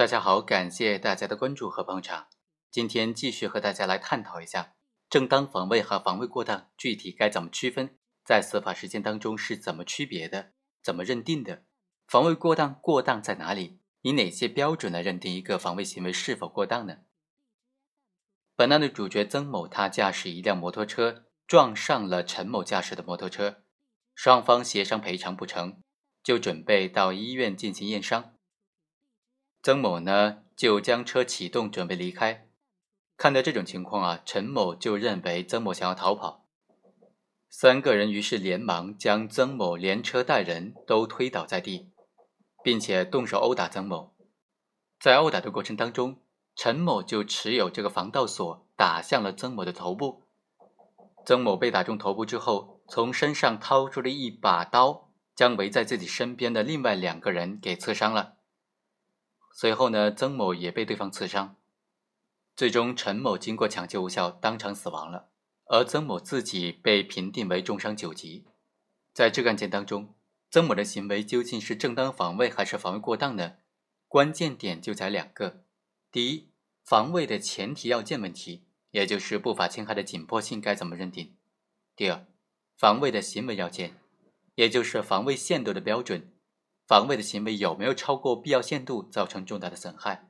大家好，感谢大家的关注和捧场。今天继续和大家来探讨一下正当防卫和防卫过当具体该怎么区分，在司法实践当中是怎么区别的，怎么认定的？防卫过当过当在哪里？以哪些标准来认定一个防卫行为是否过当呢？本案的主角曾某，他驾驶一辆摩托车撞上了陈某驾驶的摩托车，双方协商赔偿不成，就准备到医院进行验伤。曾某呢，就将车启动，准备离开。看到这种情况啊，陈某就认为曾某想要逃跑，三个人于是连忙将曾某连车带人都推倒在地，并且动手殴打曾某。在殴打的过程当中，陈某就持有这个防盗锁打向了曾某的头部。曾某被打中头部之后，从身上掏出了一把刀，将围在自己身边的另外两个人给刺伤了。随后呢，曾某也被对方刺伤，最终陈某经过抢救无效，当场死亡了，而曾某自己被评定为重伤九级。在这个案件当中，曾某的行为究竟是正当防卫还是防卫过当呢？关键点就在两个：第一，防卫的前提要件问题，也就是不法侵害的紧迫性该怎么认定；第二，防卫的行为要件，也就是防卫限度的标准。防卫的行为有没有超过必要限度，造成重大的损害？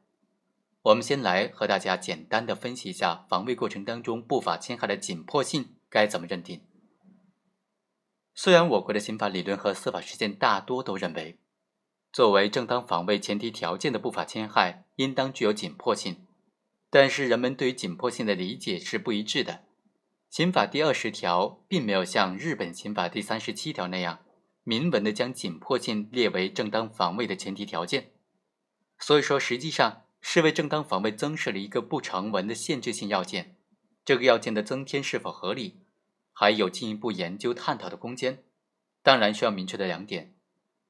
我们先来和大家简单的分析一下防卫过程当中不法侵害的紧迫性该怎么认定。虽然我国的刑法理论和司法实践大多都认为，作为正当防卫前提条件的不法侵害应当具有紧迫性，但是人们对于紧迫性的理解是不一致的。刑法第二十条并没有像日本刑法第三十七条那样。明文的将紧迫性列为正当防卫的前提条件，所以说实际上是为正当防卫增设了一个不成文的限制性要件。这个要件的增添是否合理，还有进一步研究探讨的空间。当然需要明确的两点：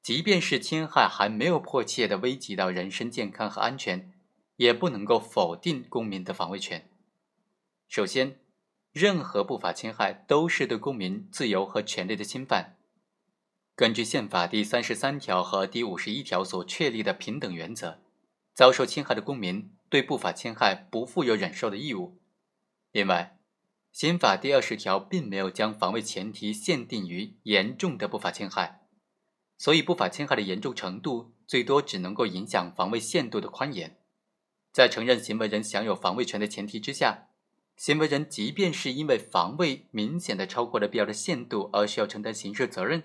即便是侵害还没有迫切的危及到人身健康和安全，也不能够否定公民的防卫权。首先，任何不法侵害都是对公民自由和权利的侵犯。根据宪法第三十三条和第五十一条所确立的平等原则，遭受侵害的公民对不法侵害不负有忍受的义务。另外，刑法第二十条并没有将防卫前提限定于严重的不法侵害，所以不法侵害的严重程度最多只能够影响防卫限度的宽严。在承认行为人享有防卫权的前提之下，行为人即便是因为防卫明显的超过了必要的限度而需要承担刑事责任。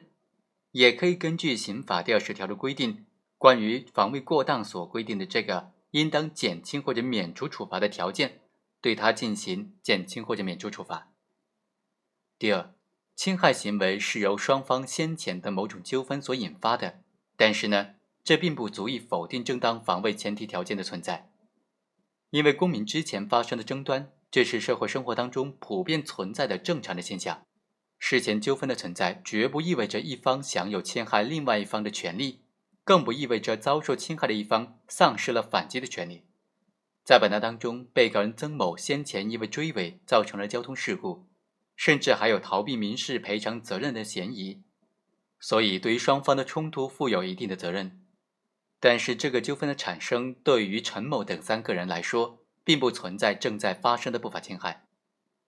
也可以根据刑法第二十条的规定，关于防卫过当所规定的这个应当减轻或者免除处罚的条件，对他进行减轻或者免除处罚。第二，侵害行为是由双方先前的某种纠纷所引发的，但是呢，这并不足以否定正当防卫前提条件的存在，因为公民之前发生的争端，这是社会生活当中普遍存在的正常的现象。事前纠纷的存在，绝不意味着一方享有侵害另外一方的权利，更不意味着遭受侵害的一方丧失了反击的权利。在本案当中，被告人曾某先前因为追尾造成了交通事故，甚至还有逃避民事赔偿责任的嫌疑，所以对于双方的冲突负有一定的责任。但是，这个纠纷的产生对于陈某等三个人来说，并不存在正在发生的不法侵害。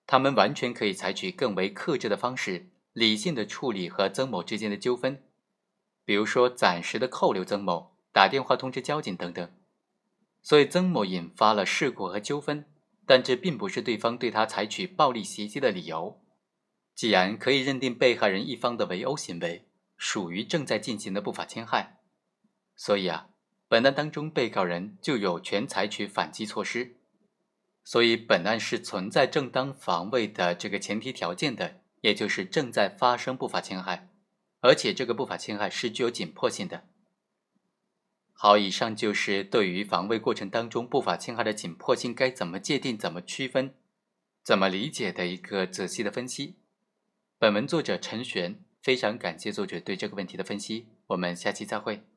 他们完全可以采取更为克制的方式，理性的处理和曾某之间的纠纷，比如说暂时的扣留曾某，打电话通知交警等等。所以曾某引发了事故和纠纷，但这并不是对方对他采取暴力袭击的理由。既然可以认定被害人一方的围殴行为属于正在进行的不法侵害，所以啊，本案当中被告人就有权采取反击措施。所以，本案是存在正当防卫的这个前提条件的，也就是正在发生不法侵害，而且这个不法侵害是具有紧迫性的。好，以上就是对于防卫过程当中不法侵害的紧迫性该怎么界定、怎么区分、怎么理解的一个仔细的分析。本文作者陈璇，非常感谢作者对这个问题的分析。我们下期再会。